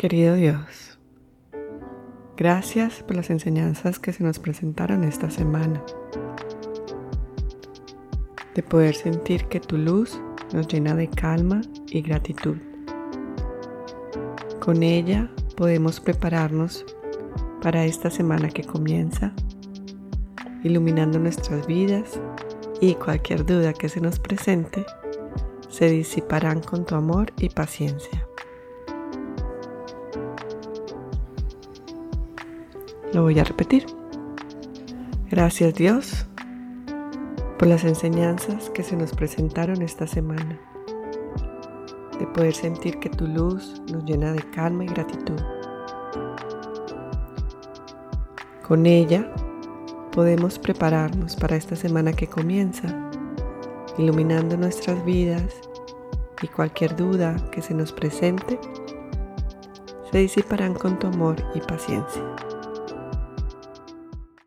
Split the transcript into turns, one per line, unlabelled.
Querido Dios, gracias por las enseñanzas que se nos presentaron esta semana. De poder sentir que tu luz nos llena de calma y gratitud. Con ella podemos prepararnos para esta semana que comienza, iluminando nuestras vidas y cualquier duda que se nos presente se disiparán con tu amor y paciencia. Lo voy a repetir. Gracias Dios por las enseñanzas que se nos presentaron esta semana. De poder sentir que tu luz nos llena de calma y gratitud. Con ella podemos prepararnos para esta semana que comienza, iluminando nuestras vidas y cualquier duda que se nos presente se disiparán con tu amor y paciencia.